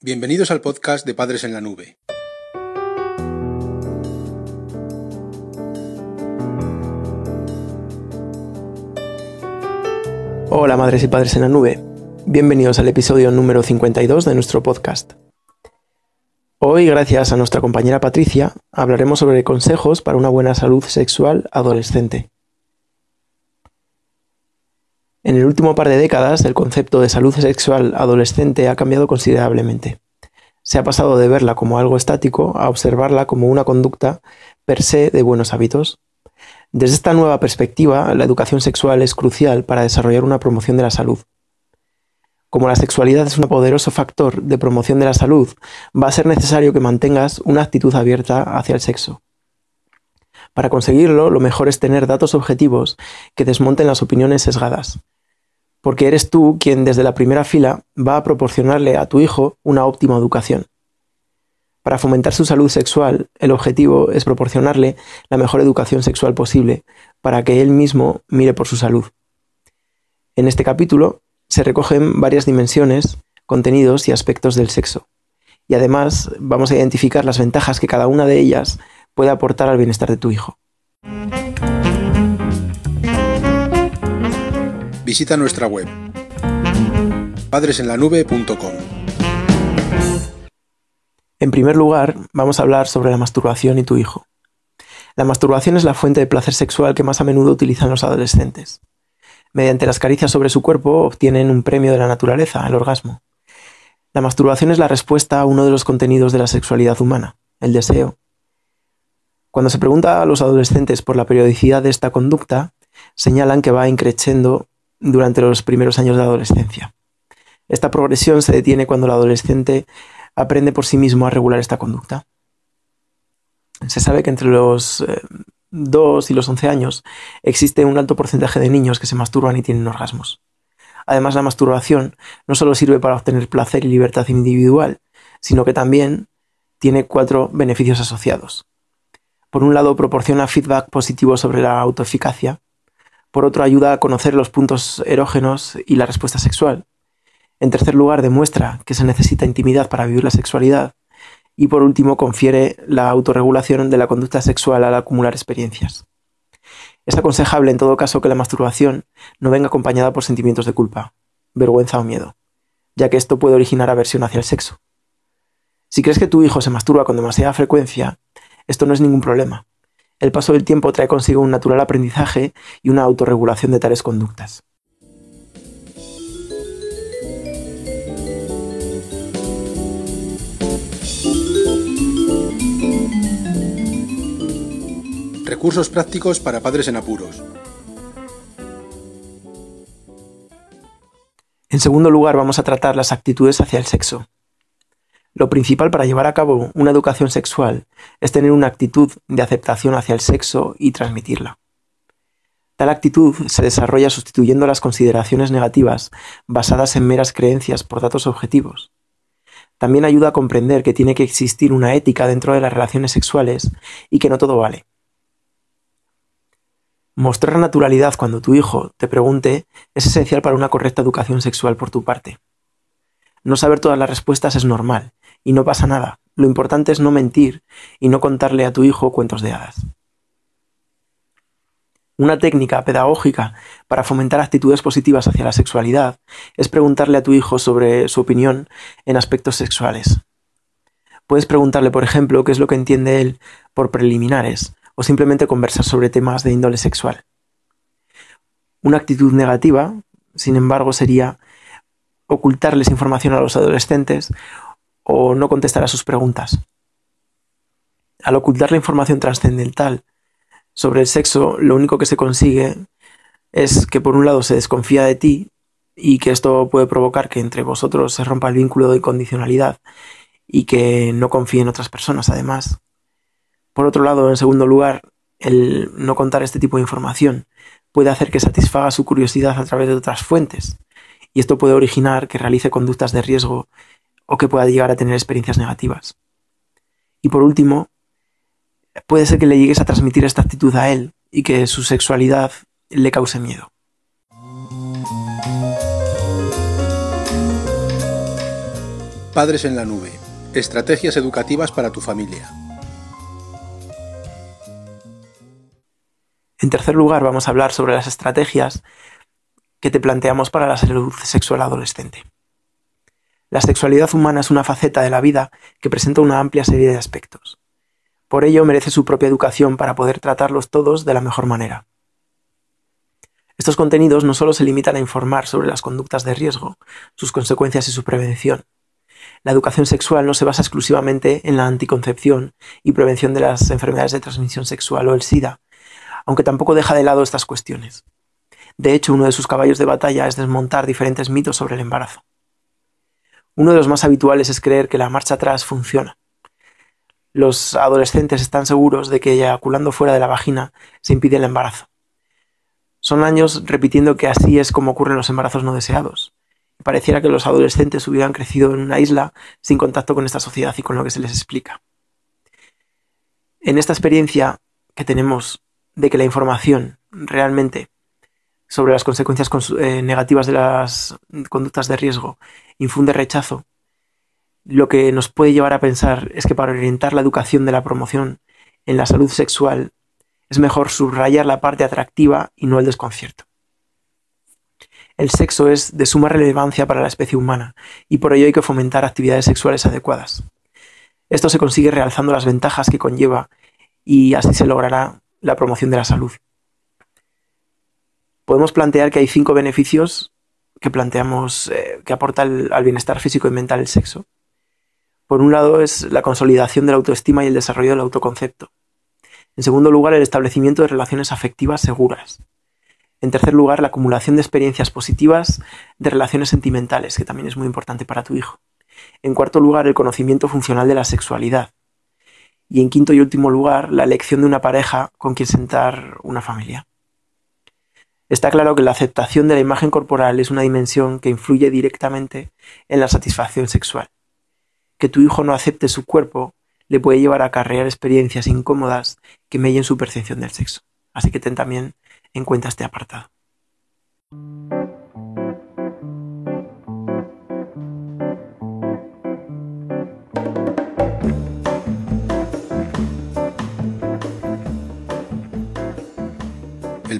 Bienvenidos al podcast de Padres en la Nube. Hola madres y padres en la nube. Bienvenidos al episodio número 52 de nuestro podcast. Hoy, gracias a nuestra compañera Patricia, hablaremos sobre consejos para una buena salud sexual adolescente. En el último par de décadas, el concepto de salud sexual adolescente ha cambiado considerablemente. Se ha pasado de verla como algo estático a observarla como una conducta per se de buenos hábitos. Desde esta nueva perspectiva, la educación sexual es crucial para desarrollar una promoción de la salud. Como la sexualidad es un poderoso factor de promoción de la salud, va a ser necesario que mantengas una actitud abierta hacia el sexo. Para conseguirlo, lo mejor es tener datos objetivos que desmonten las opiniones sesgadas, porque eres tú quien desde la primera fila va a proporcionarle a tu hijo una óptima educación. Para fomentar su salud sexual, el objetivo es proporcionarle la mejor educación sexual posible para que él mismo mire por su salud. En este capítulo se recogen varias dimensiones, contenidos y aspectos del sexo. Y además vamos a identificar las ventajas que cada una de ellas puede aportar al bienestar de tu hijo. Visita nuestra web padresenlanube.com. En primer lugar, vamos a hablar sobre la masturbación y tu hijo. La masturbación es la fuente de placer sexual que más a menudo utilizan los adolescentes. Mediante las caricias sobre su cuerpo obtienen un premio de la naturaleza, el orgasmo. La masturbación es la respuesta a uno de los contenidos de la sexualidad humana, el deseo. Cuando se pregunta a los adolescentes por la periodicidad de esta conducta, señalan que va increciendo durante los primeros años de adolescencia. Esta progresión se detiene cuando el adolescente aprende por sí mismo a regular esta conducta. Se sabe que entre los 2 eh, y los 11 años existe un alto porcentaje de niños que se masturban y tienen orgasmos. Además, la masturbación no solo sirve para obtener placer y libertad individual, sino que también tiene cuatro beneficios asociados. Por un lado, proporciona feedback positivo sobre la autoeficacia, por otro, ayuda a conocer los puntos erógenos y la respuesta sexual. En tercer lugar, demuestra que se necesita intimidad para vivir la sexualidad. Y por último, confiere la autorregulación de la conducta sexual al acumular experiencias. Es aconsejable en todo caso que la masturbación no venga acompañada por sentimientos de culpa, vergüenza o miedo, ya que esto puede originar aversión hacia el sexo. Si crees que tu hijo se masturba con demasiada frecuencia, esto no es ningún problema. El paso del tiempo trae consigo un natural aprendizaje y una autorregulación de tales conductas. Recursos prácticos para padres en apuros. En segundo lugar, vamos a tratar las actitudes hacia el sexo. Lo principal para llevar a cabo una educación sexual es tener una actitud de aceptación hacia el sexo y transmitirla. Tal actitud se desarrolla sustituyendo las consideraciones negativas basadas en meras creencias por datos objetivos. También ayuda a comprender que tiene que existir una ética dentro de las relaciones sexuales y que no todo vale. Mostrar naturalidad cuando tu hijo te pregunte es esencial para una correcta educación sexual por tu parte. No saber todas las respuestas es normal y no pasa nada. Lo importante es no mentir y no contarle a tu hijo cuentos de hadas. Una técnica pedagógica para fomentar actitudes positivas hacia la sexualidad es preguntarle a tu hijo sobre su opinión en aspectos sexuales. Puedes preguntarle, por ejemplo, qué es lo que entiende él por preliminares o simplemente conversar sobre temas de índole sexual. Una actitud negativa, sin embargo, sería ocultarles información a los adolescentes o no contestar a sus preguntas. Al ocultar la información trascendental sobre el sexo, lo único que se consigue es que por un lado se desconfía de ti y que esto puede provocar que entre vosotros se rompa el vínculo de condicionalidad y que no confíe en otras personas además. Por otro lado, en segundo lugar, el no contar este tipo de información puede hacer que satisfaga su curiosidad a través de otras fuentes y esto puede originar que realice conductas de riesgo o que pueda llegar a tener experiencias negativas. Y por último, puede ser que le llegues a transmitir esta actitud a él y que su sexualidad le cause miedo. Padres en la Nube. Estrategias educativas para tu familia. En tercer lugar, vamos a hablar sobre las estrategias que te planteamos para la salud sexual adolescente. La sexualidad humana es una faceta de la vida que presenta una amplia serie de aspectos. Por ello merece su propia educación para poder tratarlos todos de la mejor manera. Estos contenidos no solo se limitan a informar sobre las conductas de riesgo, sus consecuencias y su prevención. La educación sexual no se basa exclusivamente en la anticoncepción y prevención de las enfermedades de transmisión sexual o el SIDA, aunque tampoco deja de lado estas cuestiones. De hecho, uno de sus caballos de batalla es desmontar diferentes mitos sobre el embarazo. Uno de los más habituales es creer que la marcha atrás funciona. Los adolescentes están seguros de que eyaculando fuera de la vagina se impide el embarazo. Son años repitiendo que así es como ocurren los embarazos no deseados. Pareciera que los adolescentes hubieran crecido en una isla sin contacto con esta sociedad y con lo que se les explica. En esta experiencia que tenemos de que la información realmente sobre las consecuencias eh, negativas de las conductas de riesgo infunde rechazo, lo que nos puede llevar a pensar es que para orientar la educación de la promoción en la salud sexual es mejor subrayar la parte atractiva y no el desconcierto. El sexo es de suma relevancia para la especie humana y por ello hay que fomentar actividades sexuales adecuadas. Esto se consigue realzando las ventajas que conlleva y así se logrará la promoción de la salud podemos plantear que hay cinco beneficios que planteamos eh, que aporta al bienestar físico y mental el sexo. Por un lado es la consolidación de la autoestima y el desarrollo del autoconcepto. En segundo lugar, el establecimiento de relaciones afectivas seguras. En tercer lugar, la acumulación de experiencias positivas de relaciones sentimentales, que también es muy importante para tu hijo. En cuarto lugar, el conocimiento funcional de la sexualidad. Y en quinto y último lugar, la elección de una pareja con quien sentar una familia. Está claro que la aceptación de la imagen corporal es una dimensión que influye directamente en la satisfacción sexual. Que tu hijo no acepte su cuerpo le puede llevar a acarrear experiencias incómodas que mellen su percepción del sexo. Así que ten también en cuenta este apartado.